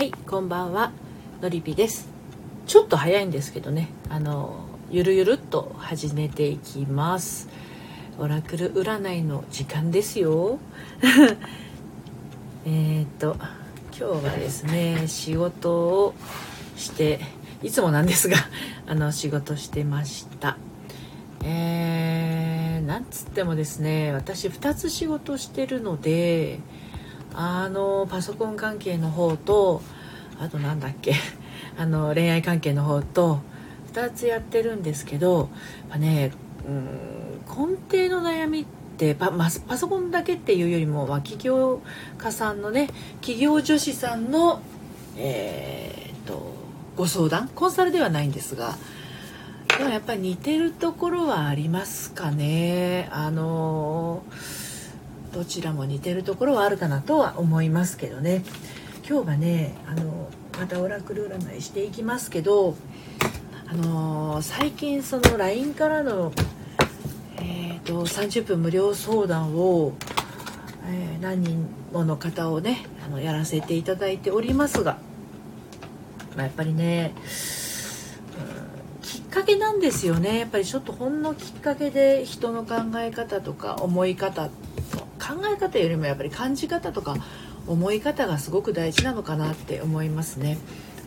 はいこんばんは。のりぴです。ちょっと早いんですけどね。あのゆるゆるっと始めていきます。オラクル占いの時間ですよ。えっと今日はですね仕事をしていつもなんですが あの仕事してました。えー、なんつってもですね私2つ仕事してるのであのパソコン関係の方とあとなんだっけ あの恋愛関係の方と2つやってるんですけどやねうん根底の悩みってパパソコンだけっていうよりも、まあ、起業家さんのね企業女子さんのえー、っとご相談コンサルではないんですがでもやっぱり似てるところはありますかね。あのどちらも似てるところはあるかなとは思いますけどね。今日はねあのまたオラクル占いしていきますけどあの最近その LINE からの、えーと、30分無料相談を、えー、何人もの方をねあのやらせていただいておりますが、まあ、やっぱりねきっかけなんですよね。やっぱりちょっとほんのきっかけで人の考え方とか思い方っ考え方よりもやっぱり感じ方とか思い方がすごく大事なのかなって思いますね。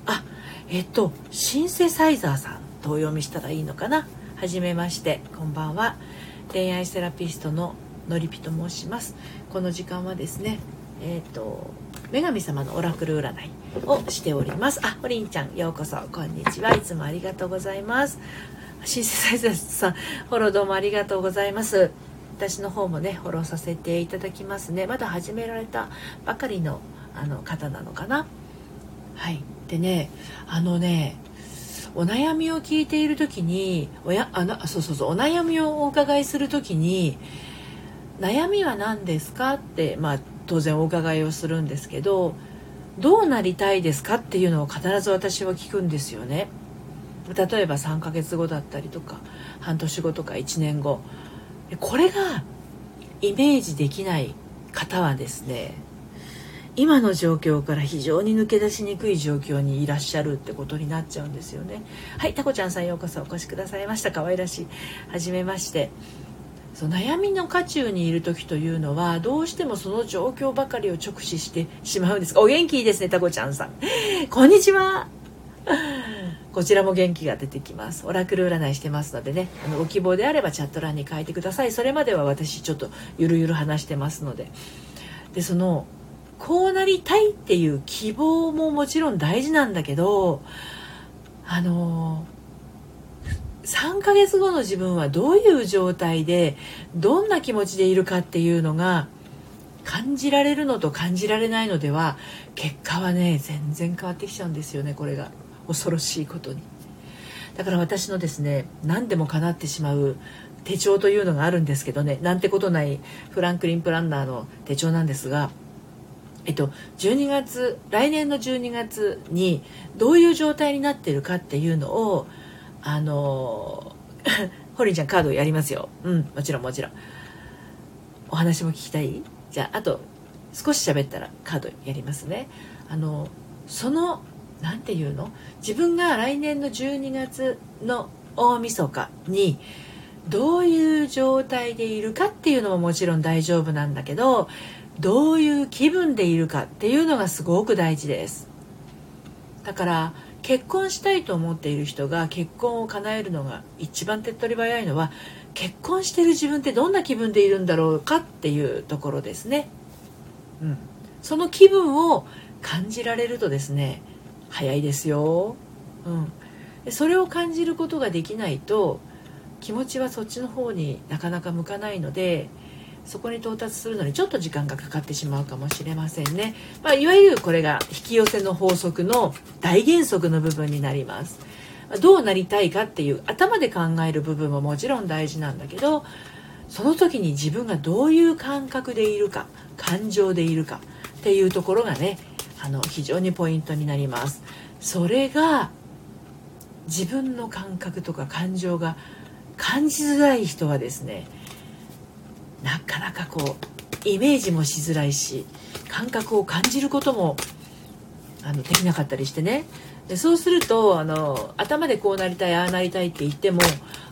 あえっとシンセサイザーさんとお読みしたらいいのかな？はじめまして。こんばんは。恋愛セラピストののりぴと申します。この時間はですねえっと女神様のオラクル占いをしております。あおりんちゃんようこそ。こんにちは。いつもありがとうございます。シンセサイザーさんフォローどうもありがとうございます。私の方もねフォローさせていただきますねまだ始められたばかりのあの方なのかなはいでねあのねお悩みを聞いている時におやあなそうそうそうお悩みをお伺いする時に「悩みは何ですか?」ってまあ当然お伺いをするんですけど「どうなりたいですか?」っていうのを必ず私は聞くんですよね。例えば3ヶ月後だったりとか半年後とか1年後これがイメージできない方はですね今の状況から非常に抜け出しにくい状況にいらっしゃるってことになっちゃうんですよね。はいタコちゃんさんようこそお越しくださいました。可愛らしい。初めまして。そう悩みの渦中にいる時というのはどうしてもその状況ばかりを直視してしまうんです。お元気いいですねタコちゃんさん。こんにちは。こちらも元気が出てきます。オラクル占いしてますのでね。あのご希望であればチャット欄に書いてください。それまでは私ちょっとゆるゆる話してますので。でそのこうなりたいっていう希望ももちろん大事なんだけどあの3ヶ月後の自分はどういう状態でどんな気持ちでいるかっていうのが感じられるのと感じられないのでは結果はね全然変わってきちゃうんですよねこれが。恐ろしいことに。だから私のですね何でも叶ってしまう手帳というのがあるんですけどねなんてことないフランクリン・プランナーの手帳なんですがえっと、12月来年の12月にどういう状態になってるかっていうのをあの ホリンちゃんカードやりますよ。うんもちろんもちろん。お話も聞きたい？じゃああと少し喋ったらカードやりますね。あのその何て言うの？自分が来年の12月の大晦日にどういう状態でいるかっていうのももちろん大丈夫なんだけどどういう気分でいるかっていうのがすごく大事です。だから結婚したいと思っている人が結婚を叶えるのが一番手っ取り早いのは結婚してる自分ってどんな気分でいるんだろうかっていうところですね、うん、その気分を感じられるとですね早いですよ、うん、でそれを感じることができないと気持ちはそっちの方になかなか向かないのでそこに到達するのにちょっと時間がかかってしまうかもしれませんね、まあ、いわゆるこれが引き寄せの法則の大原則の部分になります。どうなりたいかっていう頭で考える部分ももちろん大事なんだけどその時に自分がどういう感覚でいるか感情でいるかっていうところがねあの非常にポイントになります。それが自分の感覚とか感情が感じづらい人はですねなかなかこうイメージもしづらいし感覚を感じることもあのできなかったりしてね。でそうするとあの頭でこうなりたいああなりたいって言っても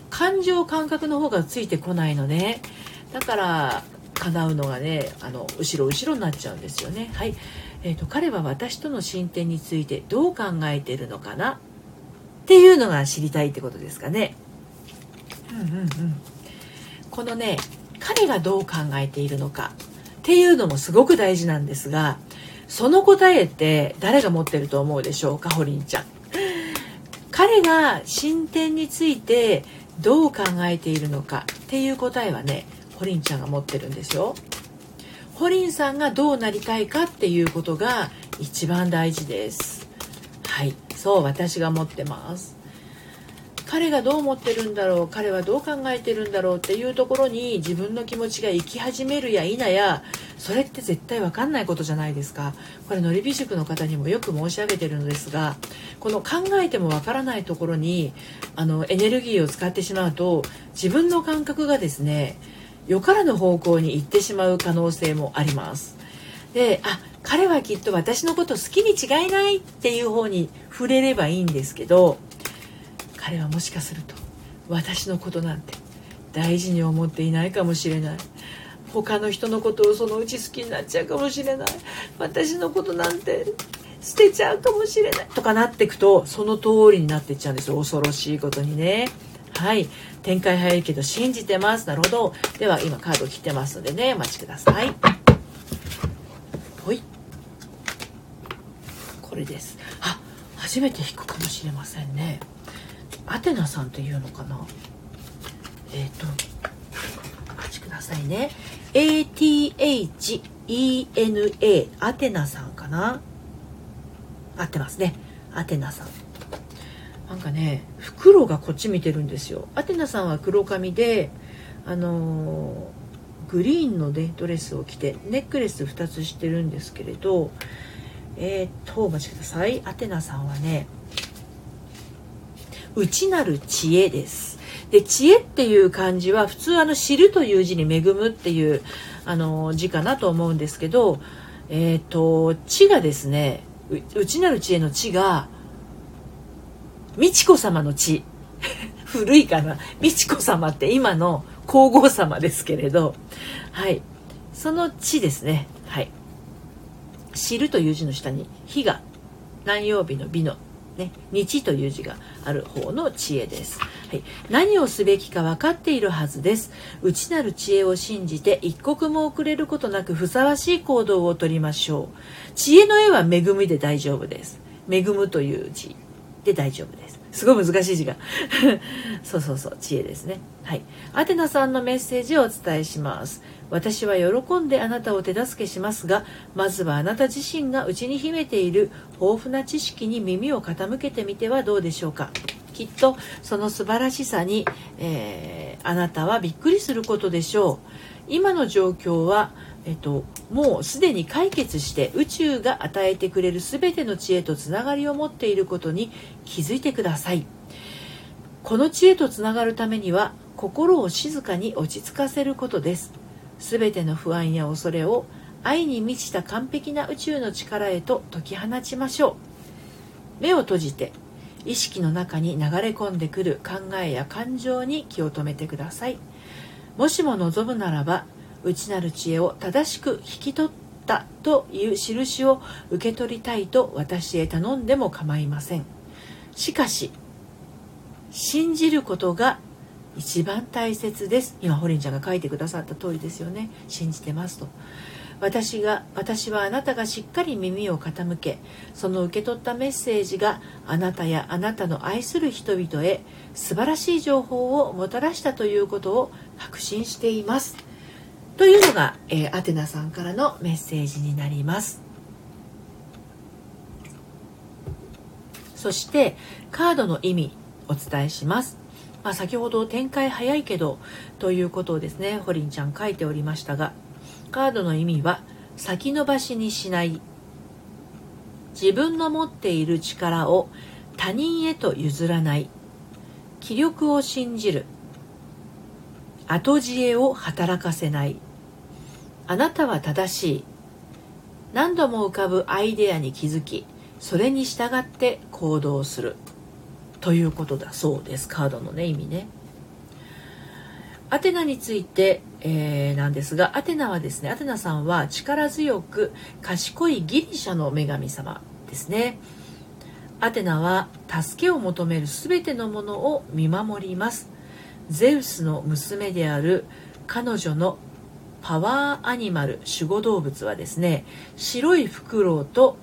感情感覚の方がついてこないのね。だから叶うのがねあの後ろ後ろになっちゃうんですよね。はい、えーと、彼は私との進展についてどう考えてるのかな？っていうのが知りたいってことですかね。うんうんうん。このね彼がどう考えているのか？っていうのもすごく大事なんですがその答えって誰が持ってると思うでしょうかホリンちゃん？彼が進展についてどう考えているのか？っていう答えはねホリンちゃんが持ってるんですよホリンさんがどうなりたいかっていうことが一番大事です。はいそう私が持ってます。彼がどう思ってるんだろう彼はどう考えてるんだろうっていうところに自分の気持ちが生き始めるや否やそれって絶対分かんないことじゃないですか。これのりび塾の方にもよく申し上げてるのですがこの考えても分からないところにあのエネルギーを使ってしまうと自分の感覚がですねよからぬ方向に行ってしまう可能性もあります。であ彼はきっと私のこと好きに違いないっていう方に触れればいいんですけど彼はもしかすると私のことなんて大事に思っていないかもしれない。他の人のことをそのうち好きになっちゃうかもしれない。私のことなんて捨てちゃうかもしれない。とかなっていくとその通りになっていっちゃうんですよ。恐ろしいことにね。はい。展開早いけど信じてます。なるほど。では今カード切ってますのでね。お待ちください。ほい。これです。あ初めて弾くかもしれませんね。アテナさんっていうのかな。えっ、ー、とお待ちくださいね。ATHENA アテナさんかな。合ってますね。アテナさん。なんかね袋がこっち見てるんですよアテナさんは黒髪であの、グリーンの、ね、ドレスを着てネックレス2つしてるんですけれどえっ、とお待ちくださいアテナさんはね内なる知恵です。で知恵っていう漢字は普通あの知るという字に恵むっていうあの字かなと思うんですけど、えっ、と知がですね内なる知恵の知が美智子様の知 古いかな。美智子様って今の皇后様ですけれど。はい。その知ですね。はい。知るという字の下に「火」が何曜日の美のね、日という字がある方の知恵です、はい、何をすべきか分かっているはずです。内なる知恵を信じて一刻も遅れることなくふさわしい行動をとりましょう。知恵の絵は恵みで大丈夫です。恵むという字。で大丈夫です。すごい難しい字が。そうそうそう知恵ですね。はい。アテナさんのメッセージをお伝えします。私は喜んであなたを手助けしますがまずはあなた自身が内に秘めている豊富な知識に耳を傾けてみてはどうでしょうか。きっとその素晴らしさに、えー、あなたはびっくりすることでしょう。今の状況はえっと、もうすでに解決して宇宙が与えてくれる全ての知恵とつながりを持っていることに気づいてください。この知恵とつながるためには心を静かに落ち着かせることです。全ての不安や恐れを愛に満ちた完璧な宇宙の力へと解き放ちましょう。目を閉じて意識の中に流れ込んでくる考えや感情に気を止めてください。もしも望むならば内なる知恵を正しく引き取ったという印を受け取りたいと私へ頼んでも構いません。しかし信じることが一番大切です。今ホリンちゃんが書いてくださった通りですよね。信じてますと。私が私はあなたがしっかり耳を傾けその受け取ったメッセージがあなたやあなたの愛する人々へ素晴らしい情報をもたらしたということを確信しています。というのが、えー、アテナさんからのメッセージになります。そしてカードの意味お伝えします。まあ、先ほど展開早いけどということをですねホリンちゃん書いておりましたがカードの意味は先延ばしにしない。自分の持っている力を他人へと譲らない。気力を信じる。後知恵を働かせない。あなたは正しい。何度も浮かぶアイデアに気づきそれに従って行動する。ということだそうです。カードのね意味ね。アテナについて、えー、なんですがアテナはですねアテナさんは力強く賢いギリシャの女神様ですね。アテナは助けを求める全てのものを見守ります。ゼウスの娘である彼女のパワーアニマル守護動物はですね白いフクロウと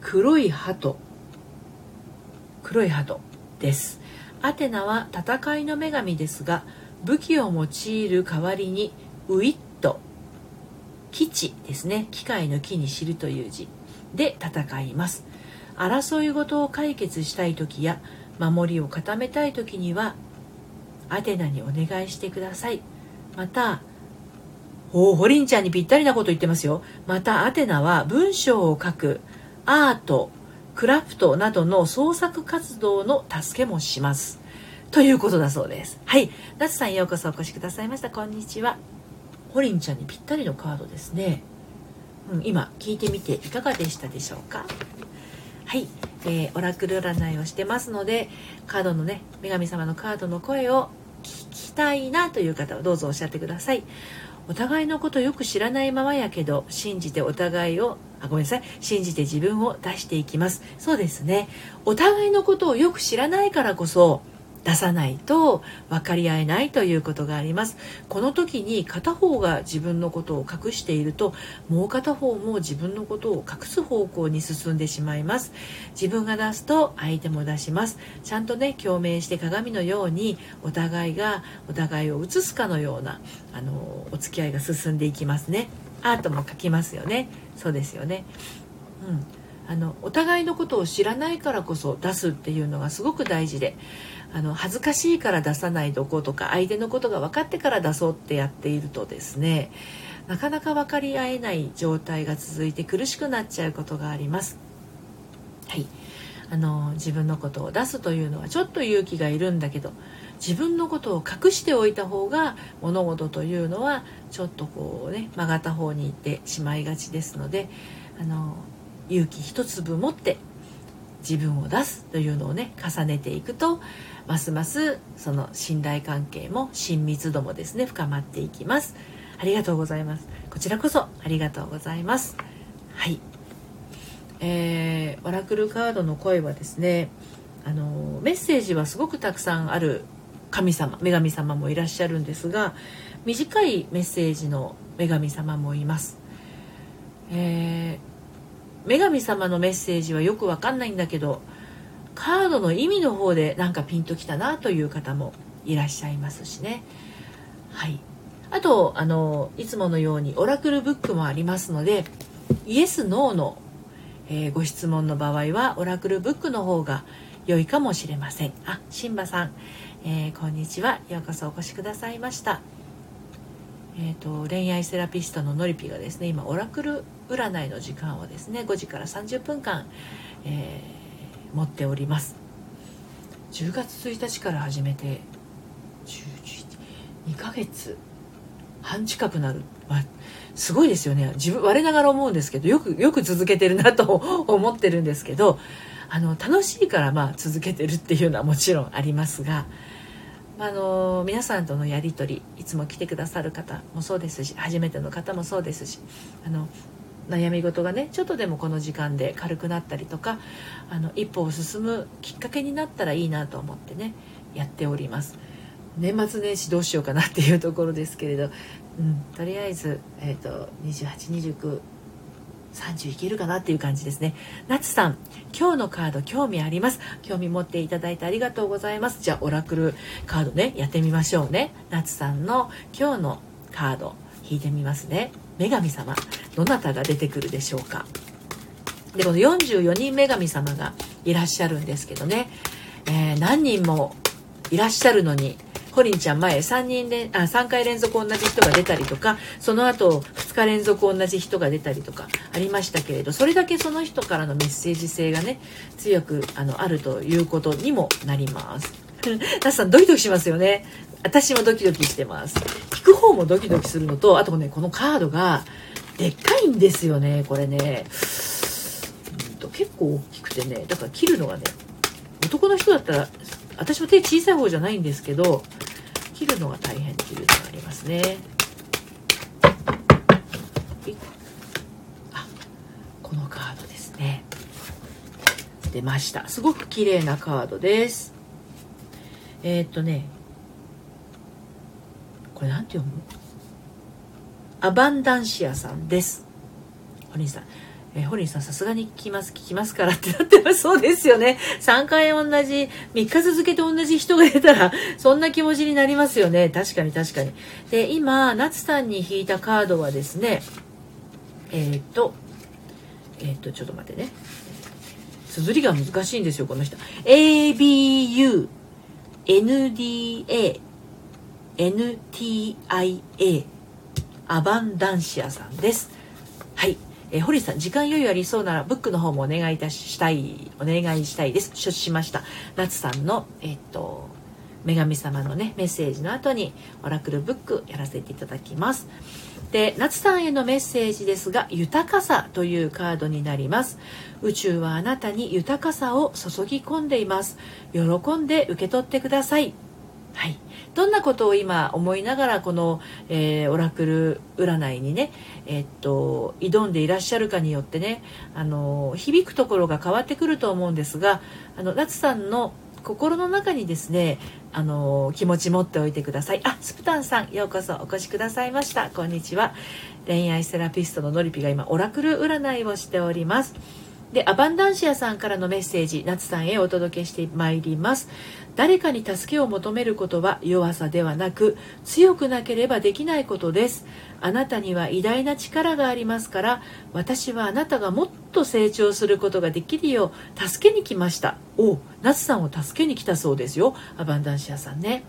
黒い鳩黒い鳩です。アテナは戦いの女神ですが武器を用いる代わりにウィット基地ですね機械の木に知るという字で戦います。争い事を解決したい時や守りを固めたい時にはアテナにお願いしてください。またおおホリンちゃんにぴったりなこと言ってますよ。またアテナは文章を書くアートクラフトなどの創作活動の助けもします。ということだそうです。はい。夏さんようこそお越しくださいました。こんにちは。ホリンちゃんにぴったりのカードですね、うん、今聞いてみていかがでしたでしょうか？はい、えー、オラクル占いをしてますのでカードのね女神様のカードの声を聞きたいなという方はどうぞおっしゃってください。お互いのことよく知らないままやけど信じてお互いをあごめんなさい。信じて自分を出していきます。そうですね。お互いのことをよく知らないからこそ出さないと分かり合えないということがあります。この時に片方が自分のことを隠しているともう片方も自分のことを隠す方向に進んでしまいます。自分が出すと相手も出します。ちゃんとね共鳴して鏡のようにお互いがお互いを映すかのようなあのお付き合いが進んでいきますね。アートも描きますよね。そうですよね。うん。あのお互いのことを知らないからこそ出すっていうのがすごく大事で。あの恥ずかしいから出さないどことか相手のことが分かってから出そうってやっているとですねなかなか分かり合えない状態が続いて苦しくなっちゃうことがあります。はいあの自分のことを出すというのはちょっと勇気がいるんだけど自分のことを隠しておいた方が物事というのはちょっとこうね曲がった方に行ってしまいがちですのであの勇気一粒持って自分を出すというのをね重ねていくとますますその信頼関係も親密度もですね深まっていきます。ありがとうございます。こちらこそありがとうございます。はい。えー、オラクルカードの声はですねあのメッセージはすごくたくさんある神様女神様もいらっしゃるんですが短いメッセージの女神様もいます、えー、女神様のメッセージはよくわかんないんだけどカードの意味の方でなんかピンときたなという方もいらっしゃいますしね。はい。あとあのいつものようにオラクルブックもありますのでイエス・ノーの、えー、ご質問の場合はオラクルブックの方が良いかもしれません。あシンバさん、えー、こんにちは。ようこそお越しくださいました。えーと、恋愛セラピストののりぴがですね今オラクル占いの時間をですね5時から30分間、えー持っております。10月1日から始めて2ヶ月半近くなる、まあ、すごいですよね。自分我ながら思うんですけどよくよく続けてるなと 思ってるんですけどあの楽しいからまあ続けてるっていうのはもちろんありますが、ま、あの皆さんとのやり取りいつも来てくださる方もそうですし初めての方もそうですしあの悩み事がねちょっとでもこの時間で軽くなったりとかあの一歩を進むきっかけになったらいいなと思ってねやっております年末年始どうしようかなっていうところですけれど、うん、とりあえず、えーと、2829 30いけるかなっていう感じですね。夏さん、今日のカード興味あります。興味持っていただいてありがとうございます。じゃあ、オラクルカードね、やってみましょうね。夏さんの今日のカード引いてみますね。女神様どなたが出てくるでしょうか。でこの44人女神様がいらっしゃるんですけどね、えー、何人もいらっしゃるのにホリンちゃん前3人であ3回連続同じ人が出たりとかその後2日連続同じ人が出たりとかありましたけれどそれだけその人からのメッセージ性がね強くあのあるということにもなります。タスさんドキドキしますよね。私もドキドキしてます。聞く方もドキドキするのとあとねこのカードがでっかいんですよねこれね、うん、と結構大きくてねだから切るのがね男の人だったら私も手小さい方じゃないんですけど切るのが大変っていうのがありますね。あこのカードですね。出ました。すごく綺麗なカードです。えー、っとねこれなんて読む？アバンダンシアさんです。ホリンさん。えー、ホリンさんさすがに聞きます聞きますからってなってます。そうですよね。3回同じ3日続けて同じ人が出たらそんな気持ちになりますよね。確かに確かに。で今夏さんに引いたカードはですねえっ、とえっ、とちょっと待ってね。綴りが難しいんですよこの人。ABU NDA NTIA アバンダンシアさんです。はい。えー、堀さん時間余裕ありそうならブックの方もお願いいたしたいお願いしたいです。承知しました。夏さんのえっ、と女神様のねメッセージの後にオラクルブックやらせていただきます。で夏さんへのメッセージですが豊かさというカードになります。宇宙はあなたに豊かさを注ぎ込んでいます。喜んで受け取ってください。はい、どんなことを今思いながらこの、えー、オラクル占いにね、えー、っと挑んでいらっしゃるかによってねあの響くところが変わってくると思うんですがあの夏さんの心の中にですねあの気持ち持っておいてください。あスプタンさんようこそお越しくださいました。こんにちは。恋愛セラピストののりぴが今オラクル占いをしております。でアバンダンシアさんからのメッセージ夏さんへお届けしてまいります。誰かに助けを求めることは弱さではなく強くなければできないことです。あなたには偉大な力がありますから私はあなたがもっと成長することができるよう助けに来ました。おお夏さんを助けに来たそうですよ。アバンダンシアさんね。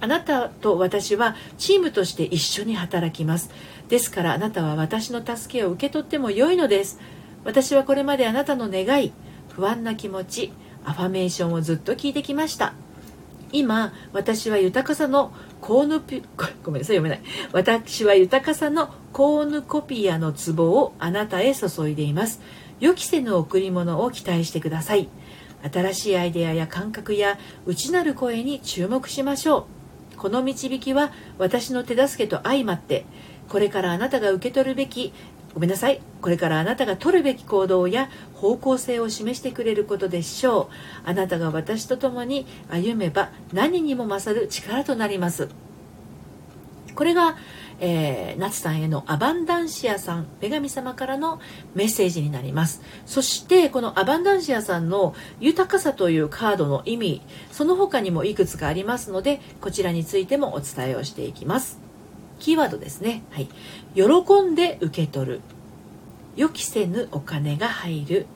あなたと私はチームとして一緒に働きます。ですからあなたは私の助けを受け取っても良いのです。私はこれまであなたの願い不安な気持ちアファメーションをずっと聞いてきました。今私は豊かさのコーヌピ ごめんなさい読めない。私は豊かさのコーヌコピアの壺をあなたへ注いでいます。予期せぬ贈り物を期待してください。新しいアイデアや感覚や内なる声に注目しましょう。この導きは私の手助けと相まってこれからあなたが受け取るべきごめんなさい。これからあなたが取るべき行動や方向性を示してくれることでしょう。あなたが私と共に歩めば何にも勝る力となります。これが、えー、夏さんへのアバンダンシアさん女神様からのメッセージになります。そしてこのアバンダンシアさんの豊かさというカードの意味その他にもいくつかありますのでこちらについてもお伝えをしていきます。キーワードですね。はい。喜んで受け取る。予期せぬお金が入る。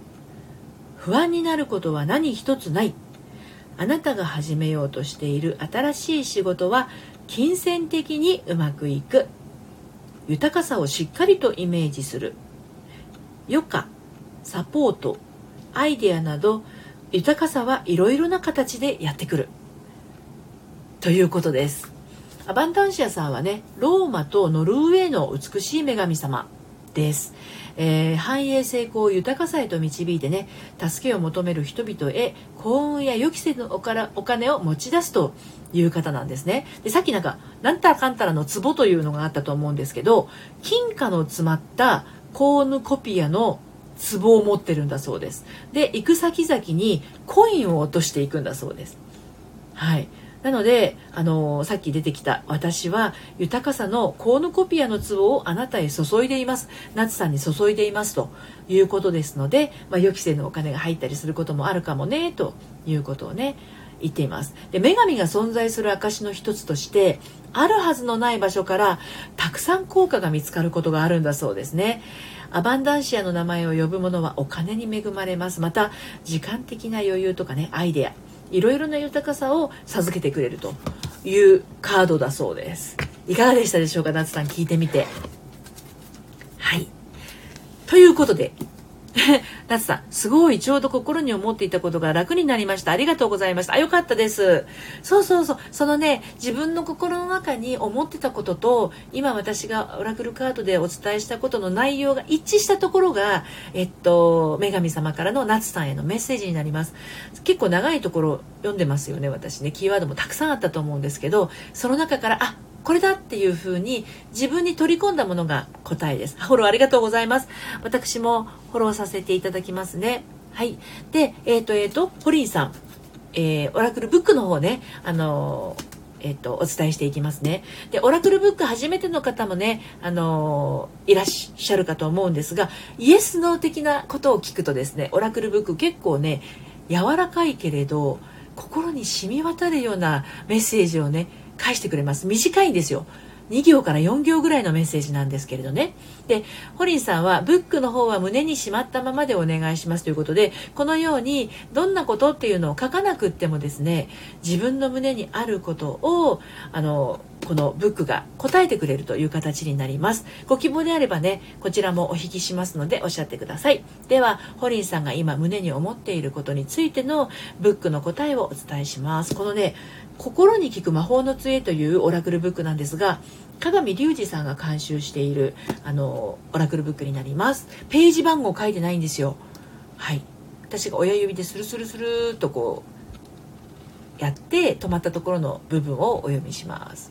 不安になることは何一つない。あなたが始めようとしている新しい仕事は金銭的にうまくいく。豊かさをしっかりとイメージする。余暇、サポート、アイデアなど豊かさはいろいろな形でやってくる。ということです。アバンタンシアさんはねローマとノルウェーの美しい女神様です、えー、繁栄成功豊かさへと導いてね助けを求める人々へ幸運や予期せぬおからお金を持ち出すという方なんですね。でさっきなんかなんたらかんたらの壺というのがあったと思うんですけど金貨の詰まったコーヌコピアの壺を持ってるんだそうです。で行く先々にコインを落としていくんだそうです。はい。なので、あのー、さっき出てきた私は豊かさのコーヌコピアの壺をあなたへ注いでいます。夏さんに注いでいますということですので、まあ、予期せぬお金が入ったりすることもあるかもねということをね言っています。で女神が存在する証の一つとしてあるはずのない場所からたくさん効果が見つかることがあるんだそうですね。アバンダンシアの名前を呼ぶ者はお金に恵まれます。また時間的な余裕とかねアイデア。いろいろな豊かさを授けてくれるというカードだそうです。いかがでしたでしょうか夏さん聞いてみて。はい。ということで 夏さん、すごい、ちょうど心に思っていたことが楽になりました。ありがとうございました。あ、よかったです。そうそうそう。そのね、自分の心の中に思ってたことと、今私がオラクルカードでお伝えしたことの内容が一致したところが、えっと、女神様からの夏さんへのメッセージになります。結構長いところ読んでますよね、私ね。キーワードもたくさんあったと思うんですけど、その中から、あ、これだっていうふうに自分に取り込んだものが答えです。フォローありがとうございます。私もフォローさせていただきますね。はい。で、えっ、ー、と、えっ、ー、と、ポリンさん、えー、オラクルブックの方ね、あのえっと、お伝えしていきますね。で、オラクルブック初めての方もね、あのいらっしゃるかと思うんですが、イエスノー的なことを聞くとですね、オラクルブック結構ね、柔らかいけれど、心に染み渡るようなメッセージをね、返してくれます短いんですよ2行から4行ぐらいのメッセージなんですけれどね。で、ホリンさんは、ブックの方は胸にしまったままでお願いしますということで、このように、どんなことっていうのを書かなくってもですね、自分の胸にあることを、あの、このブックが答えてくれるという形になります。ご希望であればね、こちらもお引きしますのでおっしゃってください。では、ホリンさんが今胸に思っていることについてのブックの答えをお伝えします。このね、心に聞く魔法の杖というオラクルブックなんですが鏡隆二さんが監修しているあのオラクルブックになります。ページ番号書いてないんですよ。はい。私が親指でスルスルスルっとこうやって止まったところの部分をお読みします。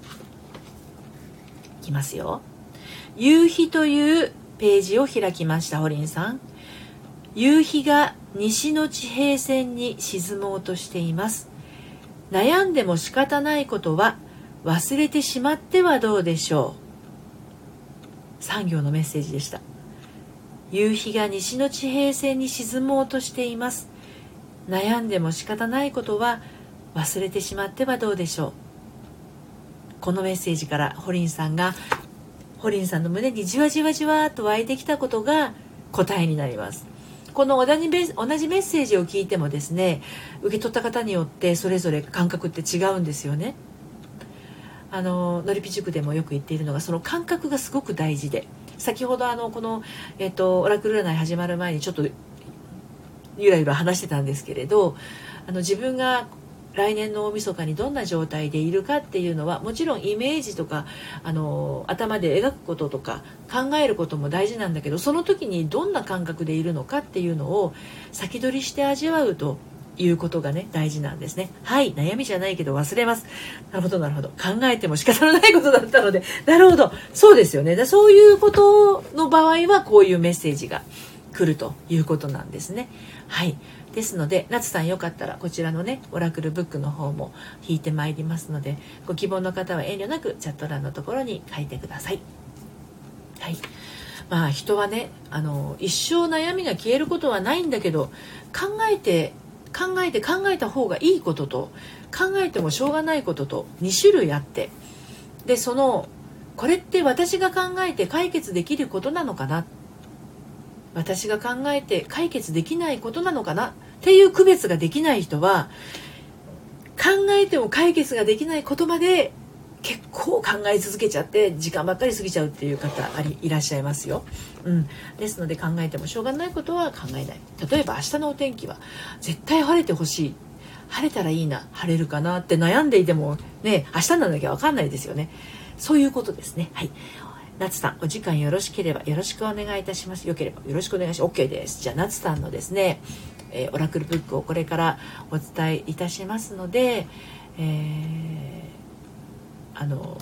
いきますよ。夕日というページを開きましたホリンさん。夕日が西の地平線に沈もうとしています。悩んでも仕方ないことは忘れてしまってはどうでしょう。産業のメッセージでした。夕日が西の地平線に沈もうとしています。悩んでも仕方ないことは忘れてしまってはどうでしょう。このメッセージからホリンさんがホリンさんの胸にじわじわじわと湧いてきたことが答えになります。この同じメッセージを聞いてもですね受け取った方によってそれぞれ感覚って違うんですよね。あののりぴ塾でもよく言っているのがその感覚がすごく大事で先ほどあのこの、えっと、オラクル占い始まる前にちょっとゆらゆら話してたんですけれどあの自分が来年の大晦日にどんな状態でいるかっていうのはもちろんイメージとかあの頭で描くこととか考えることも大事なんだけどその時にどんな感覚でいるのかっていうのを先取りして味わうということがね大事なんですね。はい悩みじゃないけど忘れます。なるほどなるほど。考えても仕方のないことだったので。なるほど。そうですよね。だそういうことの場合はこういうメッセージが来るということなんですね。はい。ですので夏さんよかったらこちらのねオラクルブックの方も引いてまいりますのでご希望の方は遠慮なくチャット欄のところに書いてください。はいまあ人はねあの一生悩みが消えることはないんだけど考えて考えて考えた方がいいことと考えてもしょうがないことと2種類あってでそのこれって私が考えて解決できることなのかなって私が考えて解決できないことなのかな？っていう区別ができない人は考えても解決ができないことまで結構考え続けちゃって時間ばっかり過ぎちゃうっていう方ありいらっしゃいますよ、うん、ですので考えてもしょうがないことは考えない。例えば明日のお天気は絶対晴れてほしい。晴れたらいいな。晴れるかなって悩んでいてもね明日なんなきゃ分かんないですよね。そういうことですね。はい。夏さんお時間よろしければよろしくお願いいたします。よければよろしくお願いします。OK です。じゃあ夏さんのですね、えー、オラクルブックをこれからお伝えいたしますので、えー、あの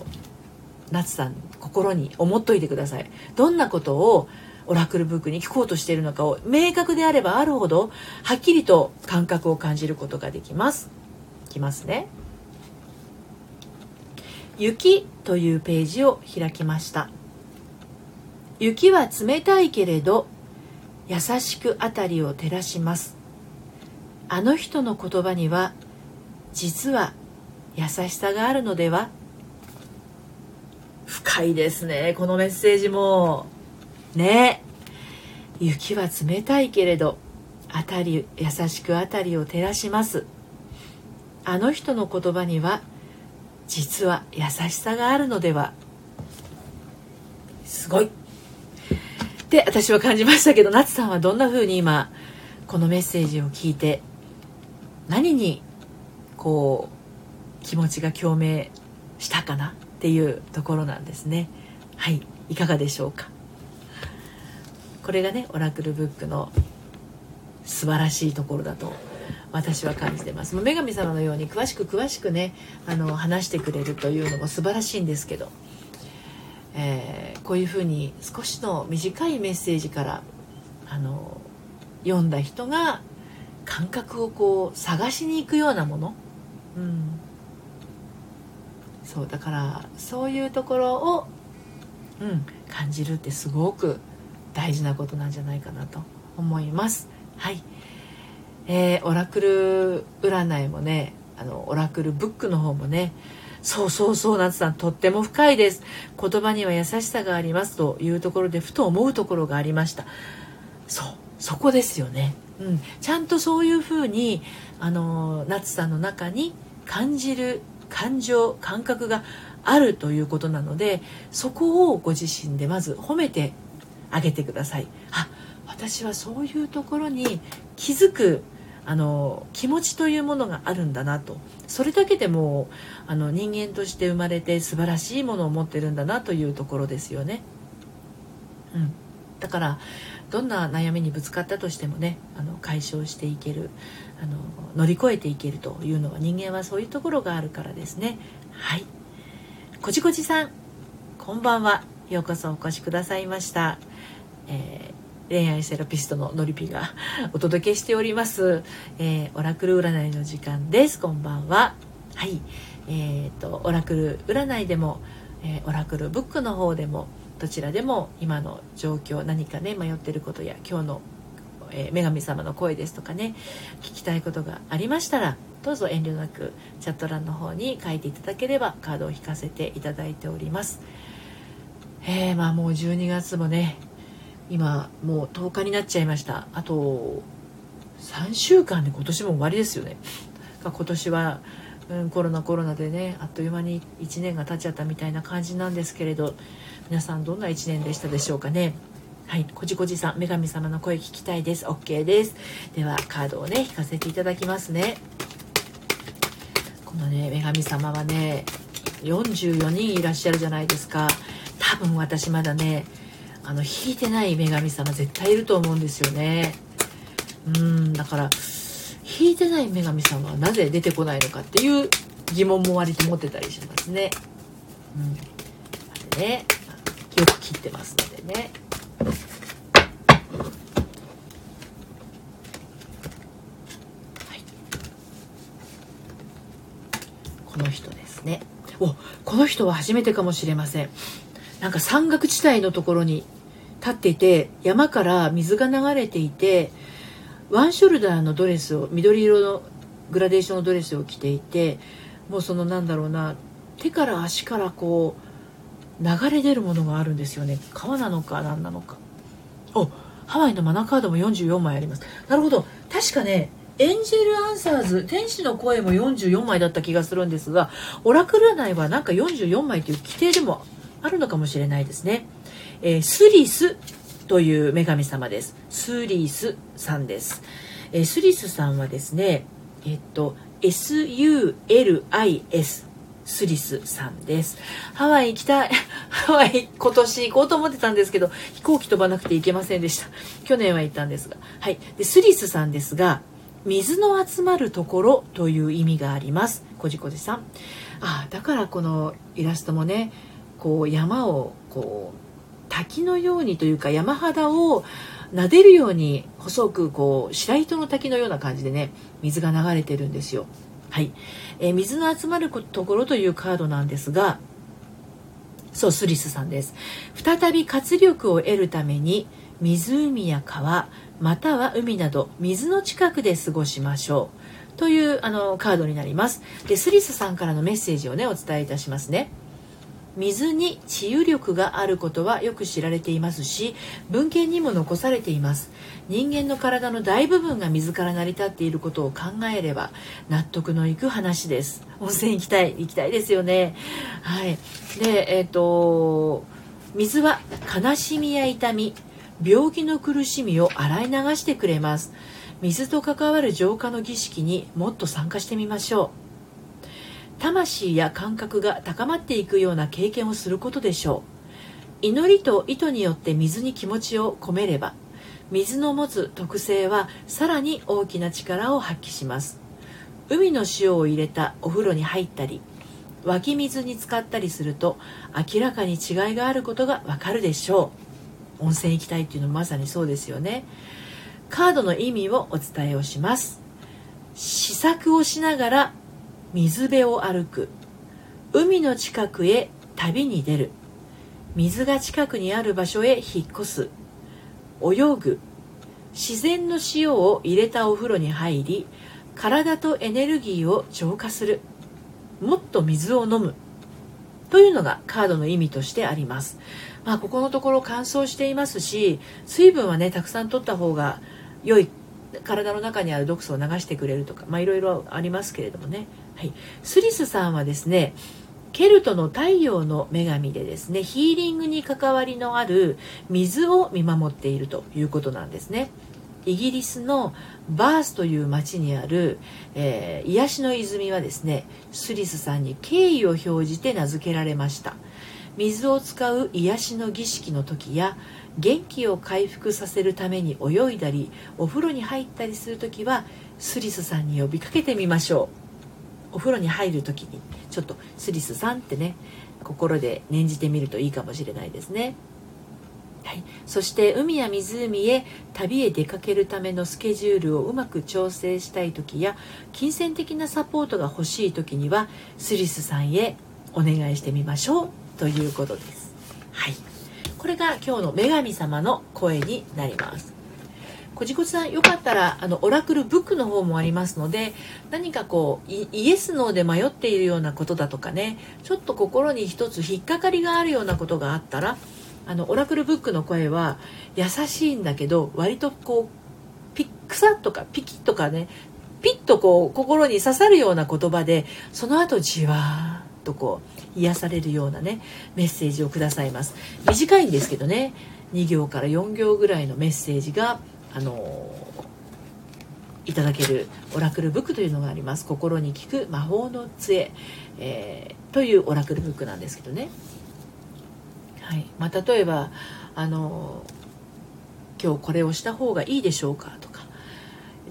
夏さん心に思っといてください。どんなことをオラクルブックに聞こうとしているのかを明確であればあるほどはっきりと感覚を感じることができます。いきますね。雪というページを開きました。雪は冷たいけれど優しく辺りを照らします。あの人の言葉には実は優しさがあるのでは。深いですねこのメッセージも。ね雪は冷たいけれど辺り優しく辺りを照らします。あの人の言葉には実は優しさがあるのでは。すごい。って私は感じましたけど夏さんはどんな風に今このメッセージを聞いて何にこう気持ちが共鳴したかなっていうところなんですね。はいいかがでしょうか。これがねオラクルブックの素晴らしいところだと私は感じてます。女神様のように詳しく詳しくねあの話してくれるというのも素晴らしいんですけど、えー、こういうふうに少しの短いメッセージからあの読んだ人が感覚をこう探しに行くようなもの、うん、そうだからそういうところを、うん、感じるってすごく大事なことなんじゃないかなと思います。はい、えー、オラクル占いもねあのオラクルブックの方もねそうそうそう夏さんとっても深いです。言葉には優しさがあります。というところでふと思うところがありました。そうそこですよね、うん、ちゃんとそういうふうにあの夏さんの中に感じる感情感覚があるということなのでそこをご自身でまず褒めてあげてください。あ私はそういうところに気づくあの気持ちというものがあるんだなと。それだけでもあの人間として生まれて素晴らしいものを持ってるんだなというところですよね。うん、だからどんな悩みにぶつかったとしてもねあの解消していけるあの乗り越えていけるというのは人間はそういうところがあるからですね。はい。こじこじさんこんばんは。ようこそお越しくださいました、えー、恋愛セラピストののりぴがお届けしております、えー、オラクル占いの時間です。こんばんは。はい。えーと、オラクル占いでも、えー、オラクルブックの方でもどちらでも今の状況何かね迷ってることや今日のえー、女神様の声ですとかね聞きたいことがありましたらどうぞ遠慮なくチャット欄の方に書いていただければカードを引かせていただいております。えー、まあもう12月もね今もう10日になっちゃいましたあと3週間で今年も終わりですよね今年は、うん、コロナコロナでねあっという間に1年が経っちゃったみたいな感じなんですけれど皆さんどんな1年でしたでしょうかねはい、こじこじさん、女神様の声聞きたいです。OK です。では、カードをね、引かせていただきますね。このね、女神様はね、44人いらっしゃるじゃないですか。多分私まだね、あの、引いてない女神様絶対いると思うんですよね。うん、だから、引いてない女神様はなぜ出てこないのかっていう疑問も割と持ってたりしますね。うん。あれね、よく切ってますのでね。この人ですねおこの人は初めてかもしれませんなんか山岳地帯のところに立っていて山から水が流れていてワンショルダーのドレスを緑色のグラデーションのドレスを着ていてもうそのなんだろうな手から足からこう流れ出るものがあるんですよね。川なのか何なのか。おハワイのマナカードも44枚あります。なるほど。確かねエンジェルアンサーズ天使の声も44枚だった気がするんですがオラクル占いはなんか44枚という規定でもあるのかもしれないですね、えー、スリスという女神様ですスリスさんです、えー、スリスさんはですねえっと SULIS スリスさんです。ハワイ行きたい。ハワイ今年行こうと思ってたんですけど、飛行機飛ばなくて行けませんでした。去年は行ったんですが。はい。で、スリスさんですが、水の集まるところという意味があります。こじこじさん。あだからこのイラストもね、こう山をこう滝のようにというか山肌を撫でるように細くこう白糸の滝のような感じでね水が流れてるんですよ。はい、えー、水の集まるところというカードなんですがそうスリスさんです。再び活力を得るために湖や川または海など水の近くで過ごしましょう。というあのカードになります。でスリスさんからのメッセージをねお伝えいたしますね。水に治癒力があることはよく知られていますし文献にも残されています。人間の体の大部分が水から成り立っていることを考えれば納得のいく話です。温泉行きたい行きたいですよね。はい。でえっ、ー、と水は悲しみや痛み病気の苦しみを洗い流してくれます。水と関わる浄化の儀式にもっと参加してみましょう。魂や感覚が高まっていくような経験をすることでしょう。祈りと意図によって水に気持ちを込めれば水の持つ特性はさらに大きな力を発揮します。海の塩を入れたお風呂に入ったり湧き水に浸かったりすると明らかに違いがあることがわかるでしょう。温泉行きたいっていうのもまさにそうですよね。カードの意味をお伝えをします。試作をしながら水辺を歩く。海の近くへ旅に出る。水が近くにある場所へ引っ越す。泳ぐ。自然の塩を入れたお風呂に入り体とエネルギーを浄化する。もっと水を飲む。というのがカードの意味としてあります。まあ、ここのところ乾燥していますし水分はねたくさん取った方が良い。体の中にある毒素を流してくれるとか、まあ、いろいろありますけれどもね、はい、スリスさんはですねケルトの太陽の女神でですねヒーリングに関わりのある水を見守っているということなんですね。イギリスのバースという町にある、えー、癒しの泉はですねスリスさんに敬意を表じて名付けられました。水を使う癒しの儀式の時や元気を回復させるために泳いだりお風呂に入ったりする時はスリスさんに呼びかけてみましょう。お風呂に入る時にちょっとスリスさんってね心で念じてみるといいかもしれないですね。はい、そして海や湖へ旅へ出かけるためのスケジュールをうまく調整したい時や金銭的なサポートが欲しい時にはスリスさんへお願いしてみましょうということです。はい、これが今日の女神様の声になります。こじこさんよかったらあのオラクルブックの方もありますので何かこうイエスノーで迷っているようなことだとかねちょっと心に一つ引っかかりがあるようなことがあったらあのオラクルブックの声は優しいんだけど割とこうピックサとかピキッとかねピッとこう心に刺さるような言葉でその後じわーっとこう癒されるようなねメッセージをくださいます。短いんですけどね2行から4行ぐらいのメッセージがあのいただけるオラクルブックというのがあります。心に効く魔法の杖、えー、というオラクルブックなんですけどね。はい。まあ、例えばあの今日これをした方がいいでしょうかとか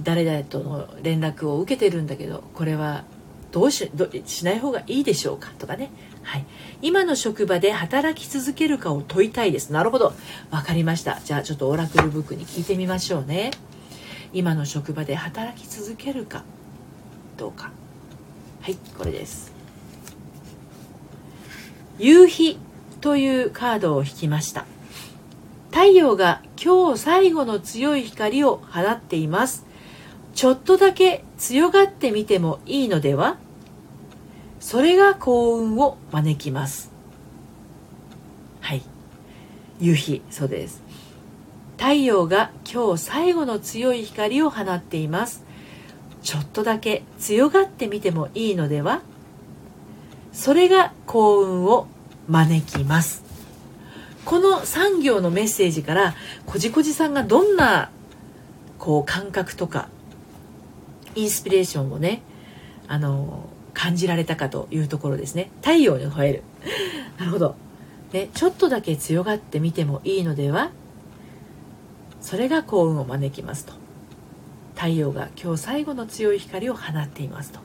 誰々との連絡を受けてるんだけどこれはどうしどしない方がいいでしょうかとかね、はい、今の職場で働き続けるかを問いたいです。なるほど。分かりました。じゃあちょっとオラクルブックに聞いてみましょうね。今の職場で働き続けるかどうか。はいこれです。夕日というカードを引きました。太陽が今日最後の強い光を放っています。ちょっとだけ強がってみてもいいのでは？それが幸運を招きます。はい。夕日。そうです。太陽が今日最後の強い光を放っています。ちょっとだけ強がってみてもいいのでは？それが幸運を招きます。この産業のメッセージからこじこじさんがどんなこう感覚とかインスピレーションをねあの感じられたかというところですね。太陽に吠える。なるほど、ね、ちょっとだけ強がってみてもいいのではそれが幸運を招きますと。太陽が今日最後の強い光を放っていますと。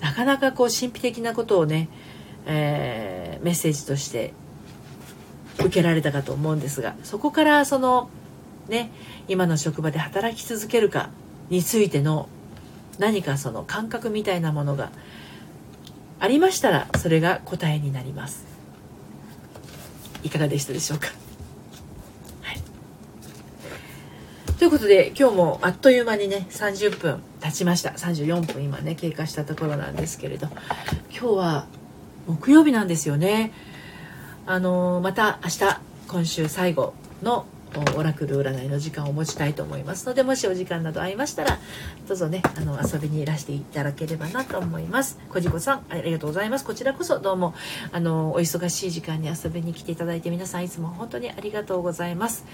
なかなかこう神秘的なことをねえー、メッセージとして受けられたかと思うんですがそこからそのね今の職場で働き続けるかについての何かその感覚みたいなものがありましたらそれが答えになります。いかがでしたでしょうか、はい、ということで今日もあっという間にね30分経ちました。34分今ね経過したところなんですけれど。今日は木曜日なんですよね。あのまた明日今週最後のオラクル占いの時間を持ちたいと思いますのでもしお時間など合いましたらどうぞねあの遊びにいらしていただければなと思います。こじこさんありがとうございます。こちらこそどうもあのお忙しい時間に遊びに来ていただいて皆さんいつも本当にありがとうございます。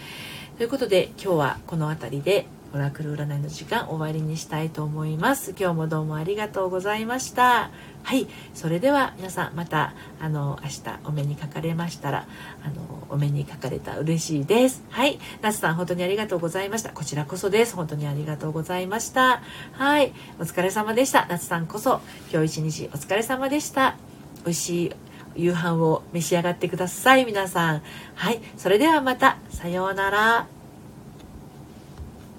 ということで今日はこの辺りでオラクル占いの時間終わりにしたいと思います。今日もどうもありがとうございました。はい。それでは皆さんまたあの明日お目にかかれましたらあのお目にかかれたら嬉しいです。はい。夏さん本当にありがとうございました。こちらこそです。本当にありがとうございました。はい。お疲れ様でした。夏さんこそ。今日一日お疲れ様でした。美味しい夕飯を召し上がってください皆さん。はい。それではまた。さようなら。